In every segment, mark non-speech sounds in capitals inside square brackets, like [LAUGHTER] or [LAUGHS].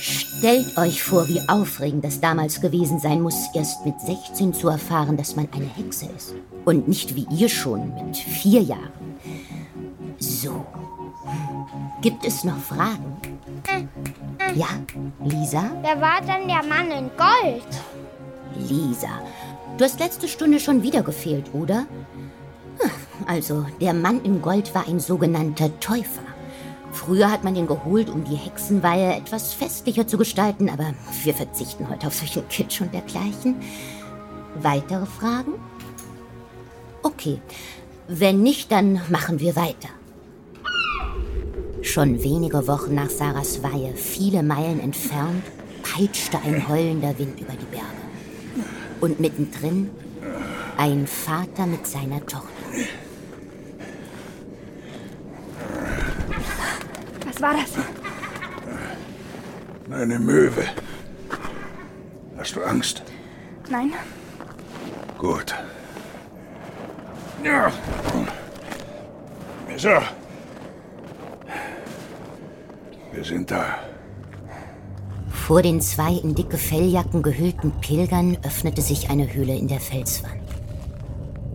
Stellt euch vor, wie aufregend das damals gewesen sein muss, erst mit 16 zu erfahren, dass man eine Hexe ist. Und nicht wie ihr schon mit vier Jahren. So. Gibt es noch Fragen? Ja, Lisa? Wer war denn der Mann in Gold? Lisa, du hast letzte Stunde schon wieder gefehlt, oder? Also, der Mann in Gold war ein sogenannter Täufer. Früher hat man ihn geholt, um die Hexenweihe etwas festlicher zu gestalten, aber wir verzichten heute auf solchen Kitsch und dergleichen. Weitere Fragen? Okay, wenn nicht, dann machen wir weiter. Schon wenige Wochen nach Sarahs Weihe, viele Meilen entfernt, peitschte ein heulender Wind über die Berge. Und mittendrin ein Vater mit seiner Tochter. War das? Eine Möwe. Hast du Angst? Nein. Gut. Ja. So. Wir sind da. Vor den zwei in dicke Felljacken gehüllten Pilgern öffnete sich eine Höhle in der Felswand.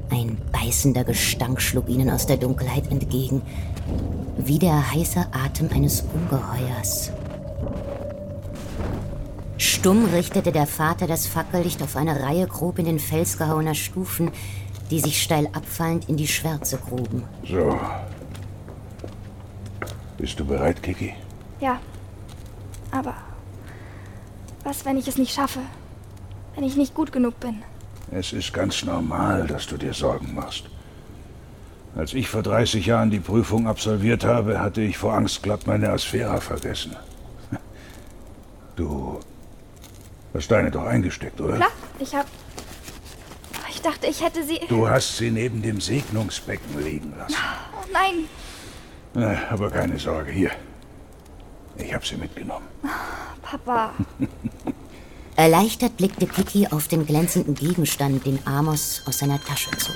Ein beißender Gestank schlug ihnen aus der Dunkelheit entgegen, wie der heiße Atem eines Ungeheuers. Stumm richtete der Vater das Fackellicht auf eine Reihe grob in den Fels gehauener Stufen, die sich steil abfallend in die Schwärze gruben. So. Bist du bereit, Kiki? Ja. Aber was, wenn ich es nicht schaffe? Wenn ich nicht gut genug bin? Es ist ganz normal, dass du dir Sorgen machst. Als ich vor 30 Jahren die Prüfung absolviert habe, hatte ich vor Angst glatt meine Asphäre vergessen. [LAUGHS] Du hast deine doch eingesteckt, oder? Klar, ich hab. Ich dachte, ich hätte sie. Du hast sie neben dem Segnungsbecken liegen lassen. Oh nein! Na, aber keine Sorge, hier. Ich habe sie mitgenommen. Papa. [LAUGHS] Erleichtert blickte Kiki auf den glänzenden Gegenstand, den Amos aus seiner Tasche zog.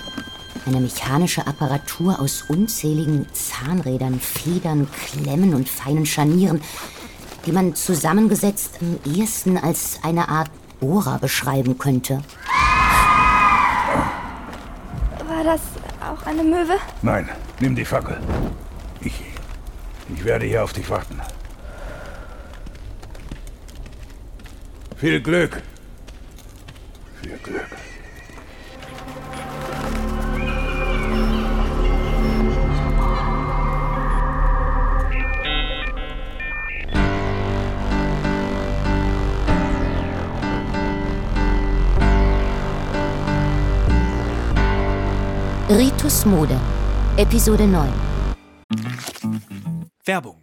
Eine mechanische Apparatur aus unzähligen Zahnrädern, Federn, Klemmen und feinen Scharnieren, die man zusammengesetzt am ehesten als eine Art Bohrer beschreiben könnte. War das auch eine Möwe? Nein, nimm die Fackel. Ich, ich werde hier auf dich warten. Viel Glück. Viel Glück. Ritus Mode, Episode 9. Werbung.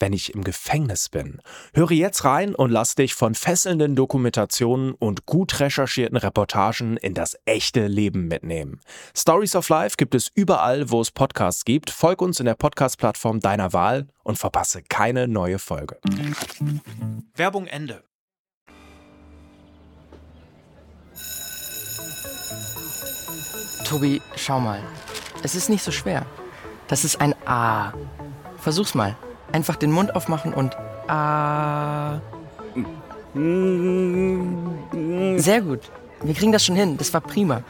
wenn ich im Gefängnis bin? Höre jetzt rein und lass dich von fesselnden Dokumentationen und gut recherchierten Reportagen in das echte Leben mitnehmen. Stories of Life gibt es überall, wo es Podcasts gibt. Folg uns in der Podcast-Plattform deiner Wahl und verpasse keine neue Folge. Werbung Ende. Tobi, schau mal. Es ist nicht so schwer. Das ist ein A. Versuch's mal. Einfach den Mund aufmachen und A. Sehr gut. Wir kriegen das schon hin. Das war prima.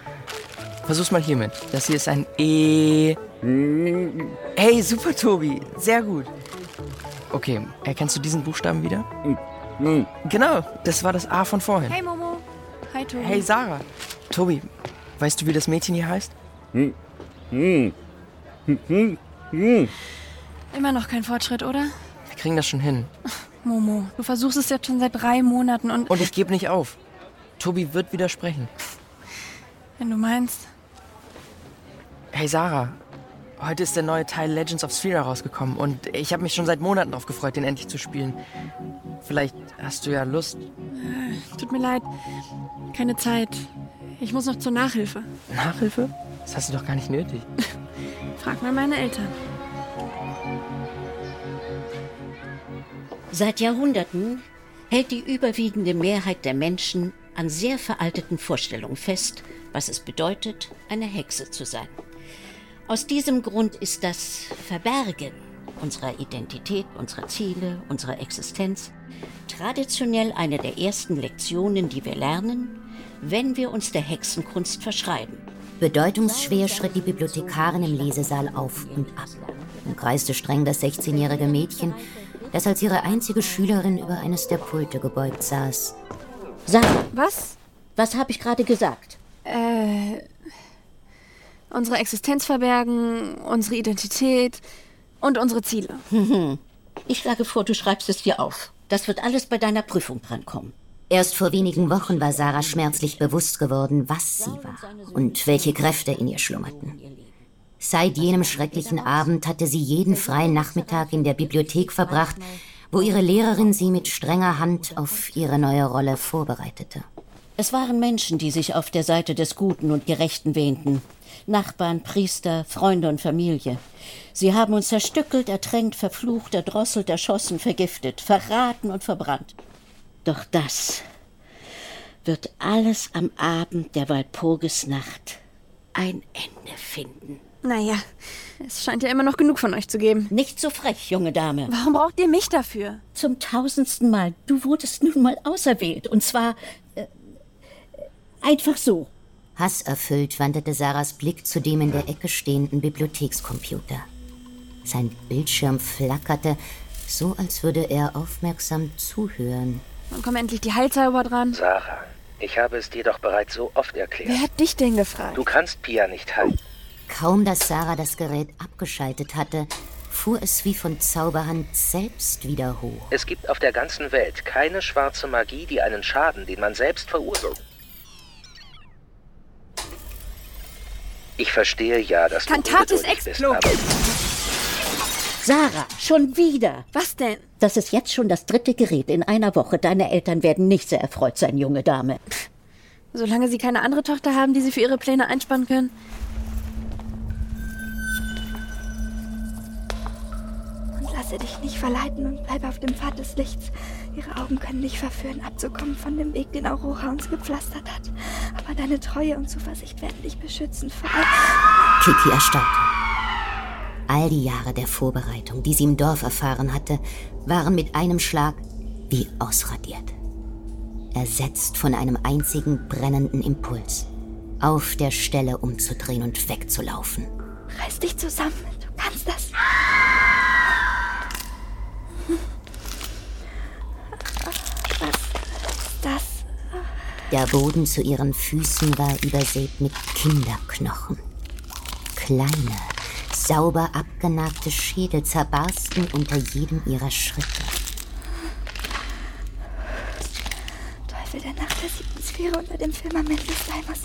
Versuch's mal hiermit. Das hier ist ein E. Hey, super, Tobi. Sehr gut. Okay, erkennst du diesen Buchstaben wieder? Genau, das war das A von vorhin. Hey Momo. Hi Tobi. Hey, Sarah. Tobi, weißt du, wie das Mädchen hier heißt? Immer noch kein Fortschritt, oder? Wir kriegen das schon hin. Momo, du versuchst es jetzt schon seit drei Monaten und. Und ich gebe nicht auf. Tobi wird widersprechen. wenn du meinst. Hey Sarah, heute ist der neue Teil Legends of Sphere rausgekommen und ich habe mich schon seit Monaten darauf gefreut, den endlich zu spielen. Vielleicht hast du ja Lust. Tut mir leid. Keine Zeit. Ich muss noch zur Nachhilfe. Nachhilfe? Das hast du doch gar nicht nötig. Frag mal meine Eltern. Seit Jahrhunderten hält die überwiegende Mehrheit der Menschen an sehr veralteten Vorstellungen fest, was es bedeutet, eine Hexe zu sein. Aus diesem Grund ist das Verbergen unserer Identität, unserer Ziele, unserer Existenz traditionell eine der ersten Lektionen, die wir lernen, wenn wir uns der Hexenkunst verschreiben. Bedeutungsschwer schritt die Bibliothekarin im Lesesaal auf und ab und kreiste streng das 16-jährige Mädchen, das als ihre einzige Schülerin über eines der Pulte gebeugt saß. Sarah, Was? was habe ich gerade gesagt? Äh. Unsere Existenz verbergen, unsere Identität und unsere Ziele. [LAUGHS] Ich schlage vor, du schreibst es dir auf. Das wird alles bei deiner Prüfung drankommen. Erst vor wenigen Wochen war Sarah schmerzlich bewusst geworden, was sie war und welche Kräfte in ihr schlummerten. Seit jenem schrecklichen Abend hatte sie jeden freien Nachmittag in der Bibliothek verbracht, wo ihre Lehrerin sie mit strenger Hand auf ihre neue Rolle vorbereitete. Es waren Menschen, die sich auf der Seite des Guten und Gerechten wähnten. Nachbarn, Priester, Freunde und Familie. Sie haben uns zerstückelt, ertränkt, verflucht, erdrosselt, erschossen, vergiftet, verraten und verbrannt. Doch das wird alles am Abend der Walpurgisnacht ein Ende finden. Naja, es scheint ja immer noch genug von euch zu geben. Nicht so frech, junge Dame. Warum braucht ihr mich dafür? Zum tausendsten Mal. Du wurdest nun mal auserwählt. Und zwar äh, einfach so. Hasserfüllt wanderte Sarahs Blick zu dem in der Ecke stehenden Bibliothekscomputer. Sein Bildschirm flackerte, so als würde er aufmerksam zuhören. Wann kommen endlich die Heilzauber dran? Sarah, ich habe es dir doch bereits so oft erklärt. Wer hat dich denn gefragt? Du kannst Pia nicht halten. Kaum dass Sarah das Gerät abgeschaltet hatte, fuhr es wie von Zauberhand selbst wieder hoch. Es gibt auf der ganzen Welt keine schwarze Magie, die einen Schaden, den man selbst verursacht. Ich verstehe ja, dass du ungeduldig bist, Explo. aber Sarah, schon wieder. Was denn? Das ist jetzt schon das dritte Gerät in einer Woche. Deine Eltern werden nicht sehr erfreut sein, junge Dame. Solange sie keine andere Tochter haben, die sie für ihre Pläne einspannen können. Lasse dich nicht verleiten und bleibe auf dem Pfad des Lichts. Ihre Augen können dich verführen, abzukommen von dem Weg, den Aurora uns gepflastert hat. Aber deine Treue und Zuversicht werden dich beschützen vor allem. Kiki erstarrte. All die Jahre der Vorbereitung, die sie im Dorf erfahren hatte, waren mit einem Schlag wie ausradiert. Ersetzt von einem einzigen brennenden Impuls. Auf der Stelle umzudrehen und wegzulaufen. Reiß dich zusammen, du kannst das. Was ist das? Der Boden zu ihren Füßen war übersät mit Kinderknochen. Kleine, sauber abgenagte Schädel zerbarsten unter jedem ihrer Schritte. Teufel der Nacht der siebten Sphäre unter dem Firmament des Daimos.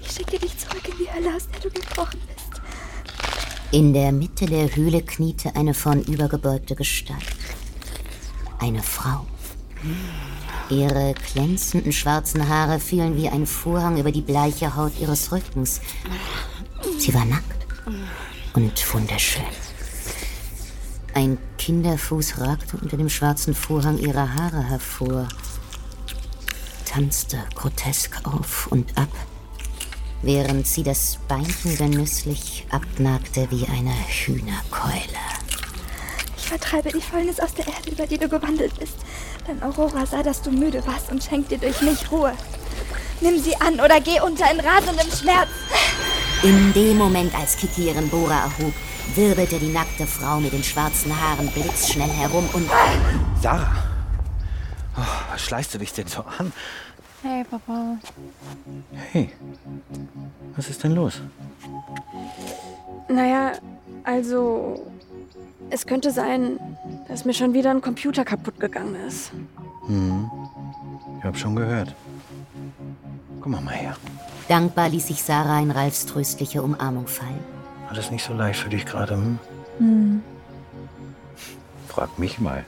Ich schicke dich zurück in die Hölle, aus der du gekrochen bist. In der Mitte der Höhle kniete eine vornübergebeugte Gestalt. Eine Frau. Ihre glänzenden schwarzen Haare fielen wie ein Vorhang über die bleiche Haut ihres Rückens. Sie war nackt und wunderschön. Ein Kinderfuß ragte unter dem schwarzen Vorhang ihrer Haare hervor, tanzte grotesk auf und ab, während sie das Beinchen genüsslich abnagte wie eine Hühnerkeule. Vertreibe die Fäulnis aus der Erde, über die du gewandelt bist. Denn Aurora sah, dass du müde warst und schenkt dir durch mich Ruhe. Nimm sie an oder geh unter in rasendem Schmerz. In dem Moment, als Kiki ihren Bohrer erhob, wirbelte die nackte Frau mit den schwarzen Haaren blitzschnell herum und Sarah! Oh, was schleißt du dich denn so an? Hey, Papa. Hey, was ist denn los? Naja, also. Es könnte sein, dass mir schon wieder ein Computer kaputt gegangen ist. Ich hab schon gehört. Komm mal, her. dankbar ließ sich Sarah in Ralfs tröstliche Umarmung fallen. Alles nicht so leicht für dich gerade, hm? Frag mich mal.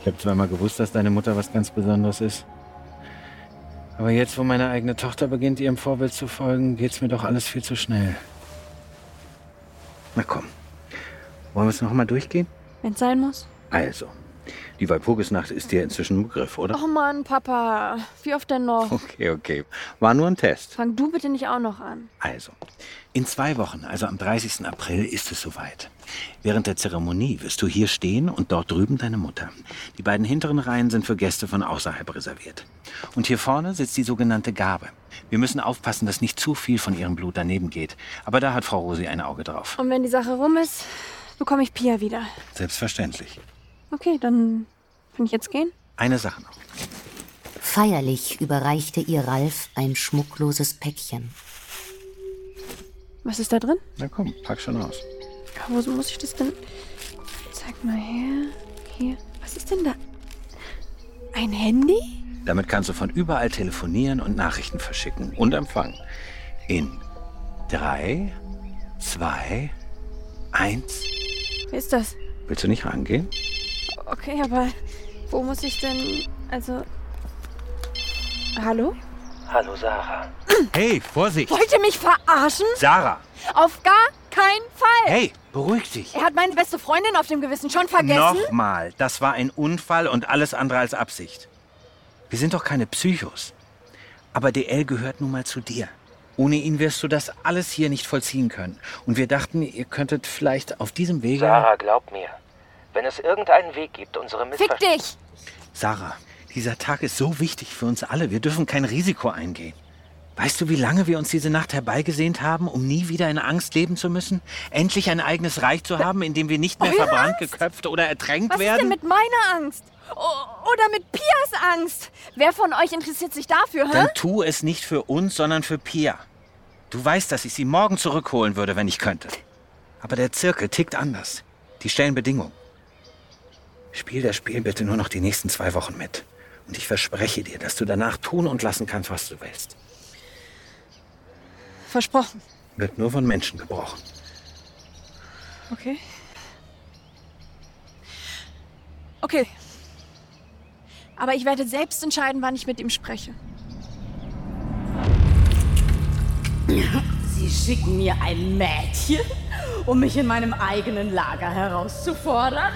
Ich habe zwar mal gewusst, dass deine Mutter was ganz Besonderes ist. Aber jetzt, wo meine eigene Tochter beginnt, ihrem Vorbild zu folgen, geht's mir doch alles viel zu schnell. Na komm. Wollen wir es noch mal durchgehen? Wenn's sein muss. Also, die Walpurgisnacht ist dir inzwischen ein Begriff, oder? Oh Mann, Papa. Wie oft denn noch? Okay, okay. War nur ein Test. Fang du bitte nicht auch noch an. Also, in zwei Wochen, also am 30. April, ist es soweit. Während der Zeremonie wirst du hier stehen und dort drüben deine Mutter. Die beiden hinteren Reihen sind für Gäste von außerhalb reserviert. Und hier vorne sitzt die sogenannte Gabe. Wir müssen aufpassen, dass nicht zu viel von ihrem Blut daneben geht. Aber da hat Frau Rosi ein Auge drauf. Und wenn die Sache rum ist, bekomme ich Pia wieder. Selbstverständlich. Okay, dann kann ich jetzt gehen? Eine Sache noch. Feierlich überreichte ihr Ralf ein schmuckloses Päckchen. Was ist da drin? Na komm, pack schon aus. Wo muss ich das denn? Zeig mal her. Hier. Was ist denn da? Ein Handy? Damit kannst du von überall telefonieren und Nachrichten verschicken und empfangen. In drei, zwei, eins. Wer ist das? Willst du nicht rangehen? Okay, aber wo muss ich denn. Also. Hallo? Hallo Sarah. Hey, Vorsicht! Wollt ihr mich verarschen? Sarah! Auf gar keinen Fall! Hey, beruhig dich! Er hat meine beste Freundin auf dem Gewissen schon vergessen? Nochmal, das war ein Unfall und alles andere als Absicht. Wir sind doch keine Psychos. Aber DL gehört nun mal zu dir. Ohne ihn wirst du das alles hier nicht vollziehen können. Und wir dachten, ihr könntet vielleicht auf diesem Wege. Sarah, glaub mir. Wenn es irgendeinen Weg gibt, unsere Fick Missverständnisse... dich! Sarah, dieser Tag ist so wichtig für uns alle. Wir dürfen kein Risiko eingehen. Weißt du, wie lange wir uns diese Nacht herbeigesehnt haben, um nie wieder in Angst leben zu müssen? Endlich ein eigenes Reich zu haben, in dem wir nicht mehr Eure verbrannt, Angst? geköpft oder ertränkt Was ist denn werden? mit meiner Angst? O oder mit Pias Angst? Wer von euch interessiert sich dafür, hä? Dann tu es nicht für uns, sondern für Pia. Du weißt, dass ich sie morgen zurückholen würde, wenn ich könnte. Aber der Zirkel tickt anders. Die stellen Bedingungen. Spiel das Spiel bitte nur noch die nächsten zwei Wochen mit. Und ich verspreche dir, dass du danach tun und lassen kannst, was du willst. Versprochen. Wird nur von Menschen gebrochen. Okay. Okay. Aber ich werde selbst entscheiden, wann ich mit ihm spreche. Sie schicken mir ein Mädchen, um mich in meinem eigenen Lager herauszufordern.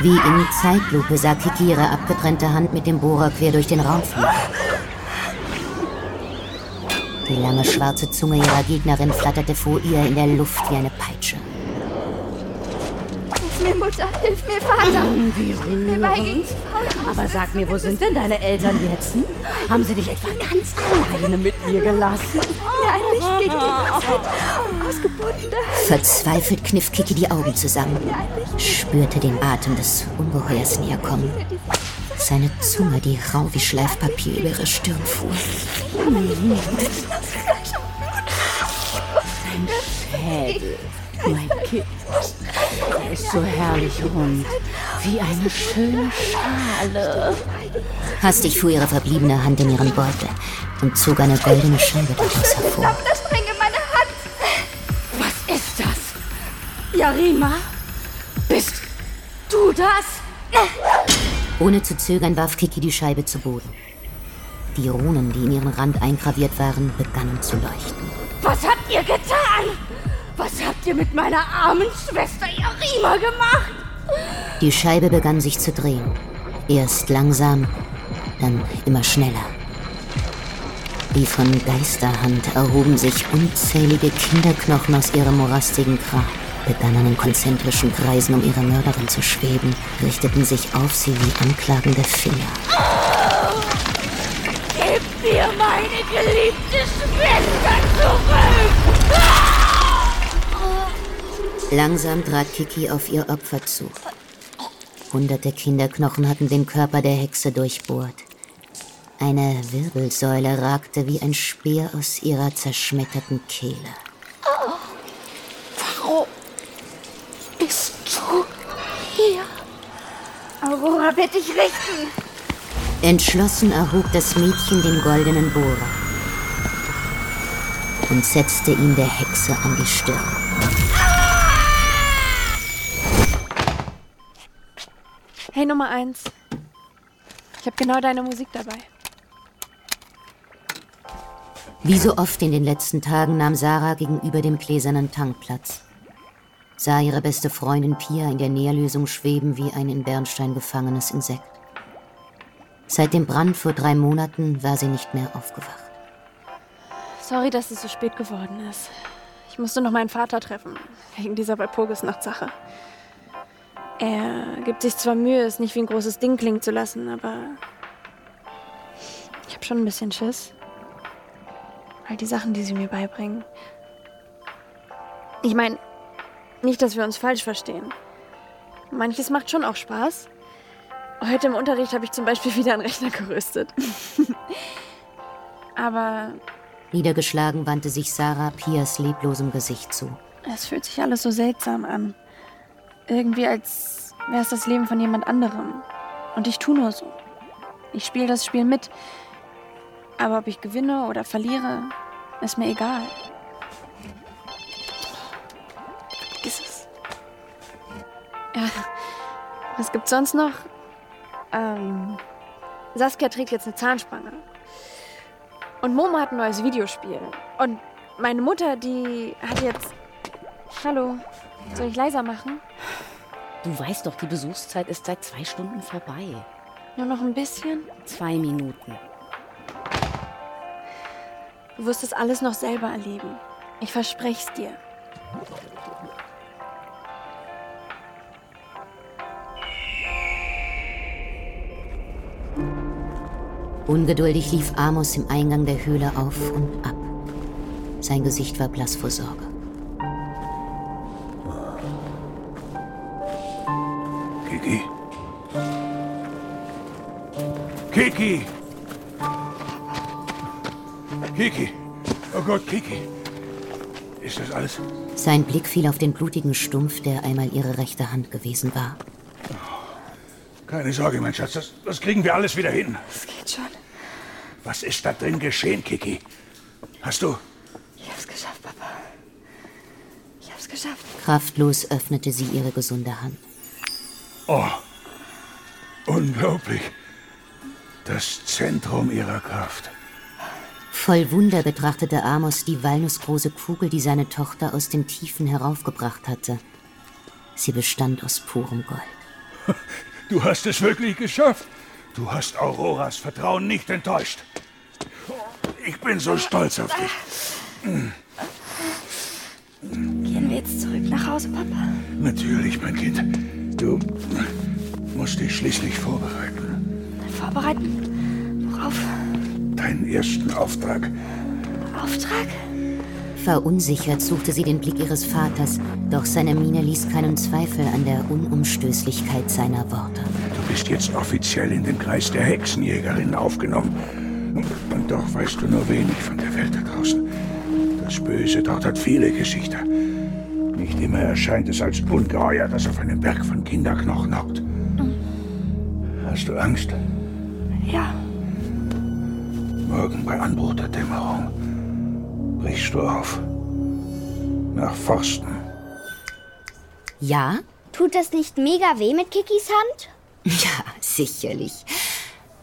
Wie in Zeitlupe sah Kiki ihre abgetrennte Hand mit dem Bohrer quer durch den Raum fliegen. Die lange schwarze Zunge ihrer Gegnerin flatterte vor ihr in der Luft wie eine Peitsche. Mir, Mutter. Hilf mir, Vater. Wie bei gegen rührend. Aber sag mir, wo sind denn deine Eltern jetzt? Hm? Haben sie dich etwa ganz alleine mit mir gelassen? mir ein Licht gegen die Uhrzeit. Ausgebundene. Verzweifelt kniff Kiki die Augen zusammen, spürte den Atem des Ungeheuers näher kommen. Seine Zunge, die rau wie Schleifpapier über ihre Stirn fuhr. Schädel, mein Kind. Er ist so herrlich rund, wie eine schöne Schale. Hastig fuhr ihre verbliebene Hand in ihren Beutel und zog eine goldene Scheibe daraus hervor. Das bringe meine Hand. Was ist das? Yarima? Bist du das? Ohne zu zögern warf Kiki die Scheibe zu Boden. Die Runen, die in ihren Rand eingraviert waren, begannen zu leuchten. Was habt ihr getan? Was habt ihr mit meiner armen Schwester Yarima gemacht? Die Scheibe begann sich zu drehen. Erst langsam, dann immer schneller. Wie von Geisterhand erhoben sich unzählige Kinderknochen aus ihrem morastigen Grab, begannen in konzentrischen Kreisen um ihre Mörderin zu schweben, richteten sich auf sie wie anklagende Finger. Mir meine geliebte Schwester zurück! Langsam trat Kiki auf ihr Opfer zu. Hunderte Kinderknochen hatten den Körper der Hexe durchbohrt. Eine Wirbelsäule ragte wie ein Speer aus ihrer zerschmetterten Kehle. Warum bist du hier? Aurora wird dich richten. Entschlossen erhob das Mädchen den goldenen Bohrer und setzte ihn der Hexe an die Stirn. Nummer eins. Ich habe genau deine Musik dabei. Wie so oft in den letzten Tagen nahm Sarah gegenüber dem gläsernen Tank Platz. Sah ihre beste Freundin Pia in der Nährlösung schweben wie ein in Bernstein gefangenes Insekt. Seit dem Brand vor drei Monaten war sie nicht mehr aufgewacht. Sorry, dass es so spät geworden ist. Ich musste noch meinen Vater treffen, wegen dieser Walpurgisnacht-Sache. Er gibt sich zwar Mühe, es nicht wie ein großes Ding klingen zu lassen, aber ich habe schon ein bisschen Schiss. All die Sachen, die sie mir beibringen. Ich meine, nicht, dass wir uns falsch verstehen. Manches macht schon auch Spaß. Heute im Unterricht habe ich zum Beispiel wieder einen Rechner gerüstet. [LAUGHS] aber Niedergeschlagen wandte sich Sarah Pias leblosem Gesicht zu. es fühlt sich alles so seltsam an. Irgendwie als wäre es das Leben von jemand anderem. Und ich tue nur so. Ich spiele das Spiel mit. Aber ob ich gewinne oder verliere, ist mir egal. Ist es. Ja. Was gibt's sonst noch? Ähm, Saskia trägt jetzt eine Zahnspange. Und Momo hat ein neues Videospiel. Und meine Mutter, die hat jetzt. Hallo, soll ich leiser machen? Du weißt doch, die Besuchszeit ist seit zwei Stunden vorbei. Nur noch ein bisschen? Zwei Minuten. Du wirst das alles noch selber erleben. Ich verspreche es dir. Ungeduldig lief Amos im Eingang der Höhle auf und ab. Sein Gesicht war blass vor Sorge. Kiki? Kiki! Kiki! Oh Gott, Kiki! Ist das alles? Sein Blick fiel auf den blutigen Stumpf, der einmal ihre rechte Hand gewesen war. Keine Sorge, mein Schatz, das, das kriegen wir alles wieder hin. Es geht schon. Was ist da drin geschehen, Kiki? Hast du? Ich hab's geschafft, Papa. Ich hab's geschafft. Kraftlos öffnete sie ihre gesunde Hand. Oh, unglaublich. Das Zentrum ihrer Kraft. Voll Wunder betrachtete Amos die walnussgroße Kugel, die seine Tochter aus den Tiefen heraufgebracht hatte. Sie bestand aus purem Gold. [LAUGHS] Du hast es wirklich geschafft. Du hast Auroras Vertrauen nicht enttäuscht. Ich bin so stolz auf dich. Gehen wir jetzt zurück nach Hause, Papa? Natürlich, mein Kind. Du musst dich schließlich vorbereiten. Vorbereiten? Worauf? Deinen ersten Auftrag. Auftrag? Verunsichert suchte sie den Blick ihres Vaters, doch seine Miene ließ keinen Zweifel an der Unumstößlichkeit seiner Worte. Du bist jetzt offiziell in den Kreis der Hexenjägerin aufgenommen. Und doch weißt du nur wenig von der Welt da draußen. Das Böse dort hat viele Gesichter. Nicht immer erscheint es als Ungeheuer, das auf einem Berg von Kinderknochen hockt. Hast du Angst? Ja, Morgen bei Anbruch der Dämmerung brichst du auf. Nach Forsten. Ja? Tut das nicht mega weh mit Kikis Hand? [LAUGHS] Ja, sicherlich.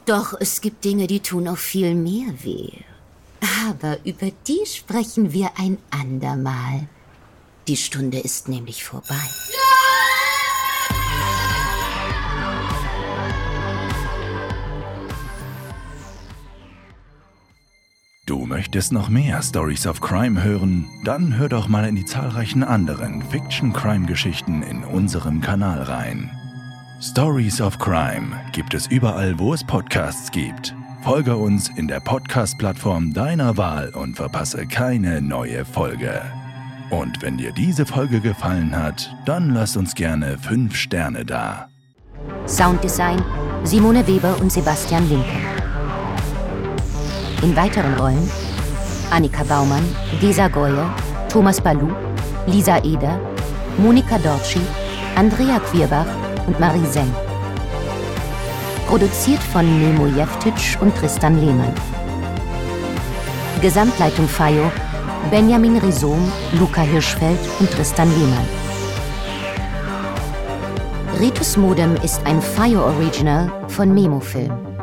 Doch es gibt Dinge, die tun auch viel mehr weh. Aber über die sprechen wir ein andermal. Die Stunde ist nämlich vorbei. Du möchtest noch mehr Stories of Crime hören? Dann hör doch mal in die zahlreichen anderen Fiction-Crime-Geschichten in unserem Kanal rein. Stories of Crime gibt es überall, wo es Podcasts gibt. Folge uns in der Podcast-Plattform deiner Wahl und verpasse keine neue Folge. Und wenn dir diese Folge gefallen hat, dann lass uns gerne 5 Sterne da. Sounddesign Simone Weber und Sebastian Linken. In weiteren Rollen Annika Baumann, Gesa Goye, Thomas Balou, Lisa Eder, Monika Dorci, Andrea Quierbach und Marie Seng. Produziert von Nemo Jeftic und Tristan Lehmann. Gesamtleitung FAIO Benjamin Rhizom, Luca Hirschfeld und Tristan Lehmann. Ritus Modem ist ein Fire Original von Memo Film.